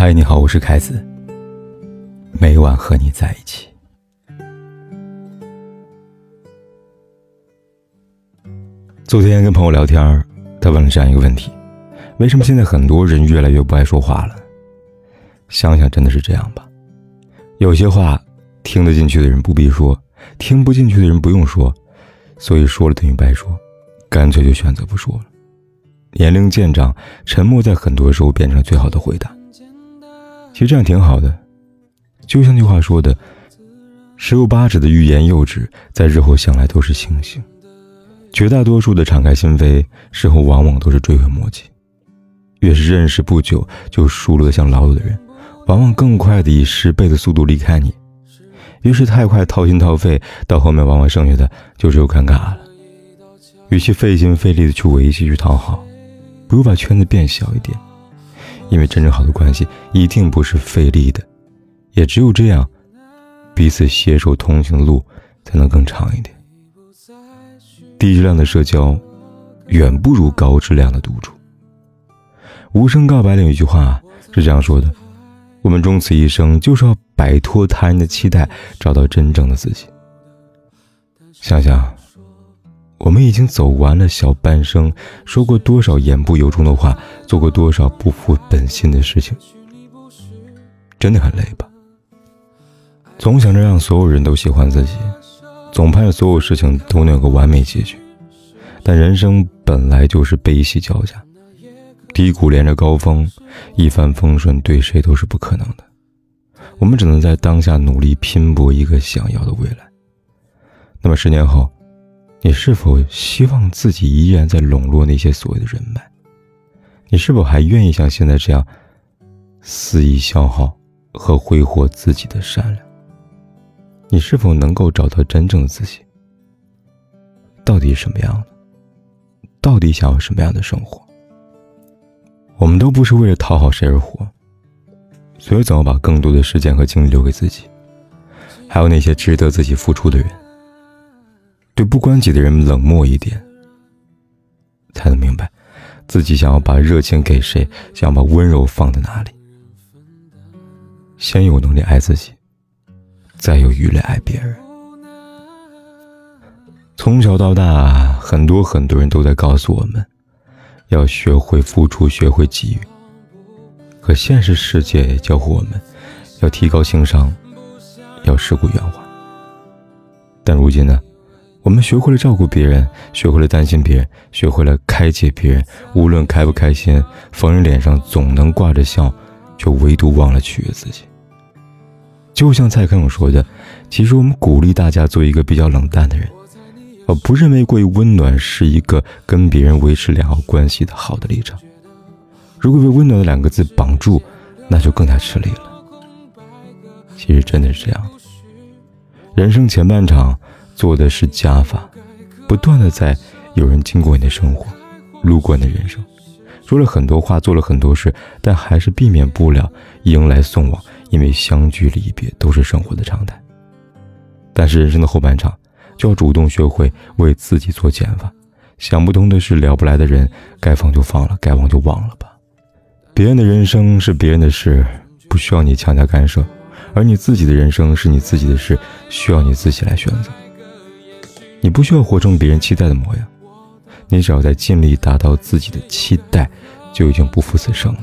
嗨，你好，我是凯子。每晚和你在一起。昨天跟朋友聊天，他问了这样一个问题：为什么现在很多人越来越不爱说话了？想想真的是这样吧。有些话听得进去的人不必说，听不进去的人不用说，所以说了等于白说，干脆就选择不说了。年龄渐长，沉默在很多时候变成了最好的回答。其实这样挺好的，就像那句话说的：“十有八指的欲言又止，在日后想来都是星星。”绝大多数的敞开心扉，事后往往都是追悔莫及。越是认识不久就熟络的像老友的人，往往更快的以十倍的速度离开你。越是太快掏心掏肺，到后面往往剩下的就只有尴尬了。与其费心费力的去维系、去讨好，不如把圈子变小一点。因为真正好的关系一定不是费力的，也只有这样，彼此携手同行的路才能更长一点。低质量的社交，远不如高质量的独处。无声告白里有一句话是这样说的：“我们终此一生，就是要摆脱他人的期待，找到真正的自己。”想想。我们已经走完了小半生，说过多少言不由衷的话，做过多少不负本心的事情，真的很累吧？总想着让所有人都喜欢自己，总盼着所有事情都能有个完美结局，但人生本来就是悲喜交加，低谷连着高峰，一帆风顺对谁都是不可能的。我们只能在当下努力拼搏一个想要的未来。那么十年后？你是否希望自己依然在笼络那些所谓的人脉？你是否还愿意像现在这样肆意消耗和挥霍自己的善良？你是否能够找到真正的自己？到底什么样的？到底想要什么样的生活？我们都不是为了讨好谁而活，所以总要把更多的时间和精力留给自己，还有那些值得自己付出的人。对不关己的人冷漠一点，才能明白自己想要把热情给谁，想要把温柔放在哪里。先有能力爱自己，再有余力爱别人。从小到大，很多很多人都在告诉我们，要学会付出，学会给予。可现实世界也教会我们，要提高情商，要世故圆滑。但如今呢？我们学会了照顾别人，学会了担心别人，学会了开解别人。无论开不开心，逢人脸上总能挂着笑，却唯独忘了取悦自己。就像蔡康永说的：“其实我们鼓励大家做一个比较冷淡的人，而不认为过于温暖是一个跟别人维持良好关系的好的立场。如果被温暖的两个字绑住，那就更加吃力了。其实真的是这样，人生前半场。”做的是加法，不断的在有人经过你的生活，路过你的人生，说了很多话，做了很多事，但还是避免不了迎来送往，因为相聚离别都是生活的常态。但是人生的后半场，就要主动学会为自己做减法。想不通的事，聊不来的人，该放就放了，该忘就忘了吧。别人的人生是别人的事，不需要你强加干涉；而你自己的人生是你自己的事，需要你自己来选择。你不需要活成别人期待的模样，你只要在尽力达到自己的期待，就已经不负此生了。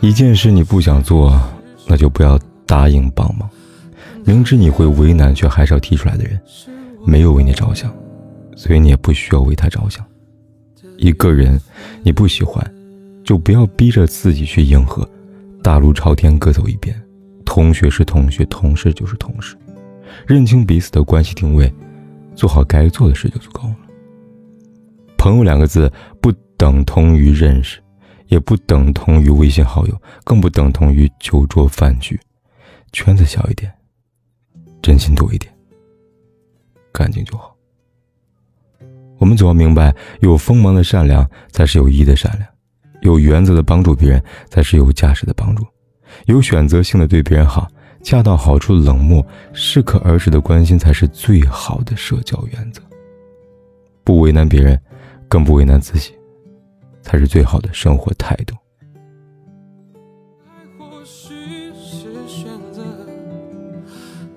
一件事你不想做，那就不要答应帮忙。明知你会为难，却还是要提出来的人，没有为你着想，所以你也不需要为他着想。一个人你不喜欢，就不要逼着自己去迎合。大路朝天各走一边，同学是同学，同事就是同事，认清彼此的关系定位。做好该做的事就足够了。朋友两个字不等同于认识，也不等同于微信好友，更不等同于酒桌饭局。圈子小一点，真心多一点，干净就好。我们总要明白，有锋芒的善良才是有意义的善良，有原则的帮助别人才是有价值的帮助，有选择性的对别人好。恰到好处的冷漠，适可而止的关心，才是最好的社交原则。不为难别人，更不为难自己，才是最好的生活态度。或许是选择，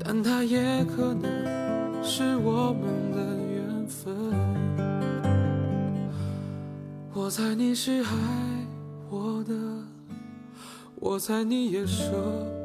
但它也可能是我们的缘分。我猜你是爱我的，我猜你也舍不得，